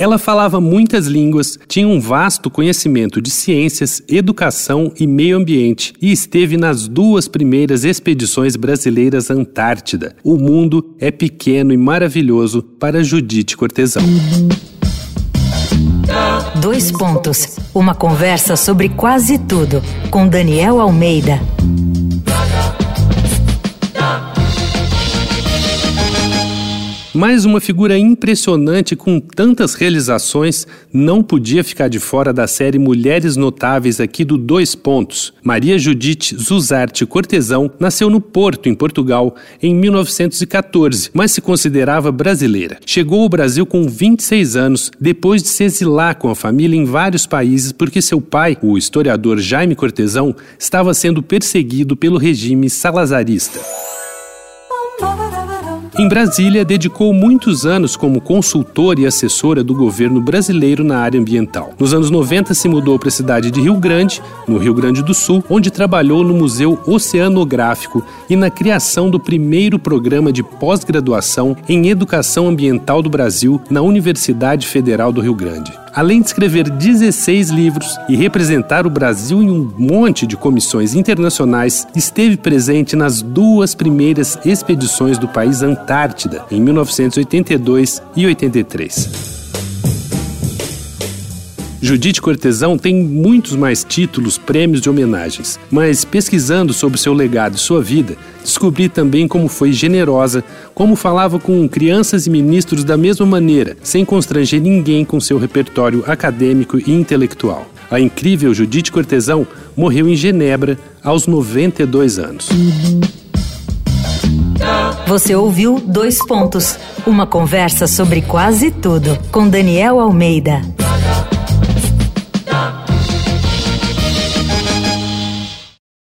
Ela falava muitas línguas, tinha um vasto conhecimento de ciências, educação e meio ambiente e esteve nas duas primeiras expedições brasileiras à Antártida. O mundo é pequeno e maravilhoso para Judite Cortesão. Dois pontos. Uma conversa sobre quase tudo com Daniel Almeida. Mais uma figura impressionante com tantas realizações não podia ficar de fora da série Mulheres Notáveis aqui do Dois Pontos. Maria Judite Zuzarte Cortesão nasceu no Porto, em Portugal, em 1914, mas se considerava brasileira. Chegou ao Brasil com 26 anos, depois de se exilar com a família em vários países porque seu pai, o historiador Jaime Cortesão, estava sendo perseguido pelo regime salazarista. Em Brasília, dedicou muitos anos como consultora e assessora do governo brasileiro na área ambiental. Nos anos 90, se mudou para a cidade de Rio Grande, no Rio Grande do Sul, onde trabalhou no Museu Oceanográfico e na criação do primeiro programa de pós-graduação em Educação Ambiental do Brasil na Universidade Federal do Rio Grande. Além de escrever 16 livros e representar o Brasil em um monte de comissões internacionais, esteve presente nas duas primeiras expedições do país Antártida, em 1982 e 83. Judite Cortesão tem muitos mais títulos, prêmios e homenagens, mas pesquisando sobre seu legado e sua vida, descobri também como foi generosa, como falava com crianças e ministros da mesma maneira, sem constranger ninguém com seu repertório acadêmico e intelectual. A incrível Judite Cortesão morreu em Genebra aos 92 anos. Você ouviu Dois Pontos uma conversa sobre quase tudo com Daniel Almeida.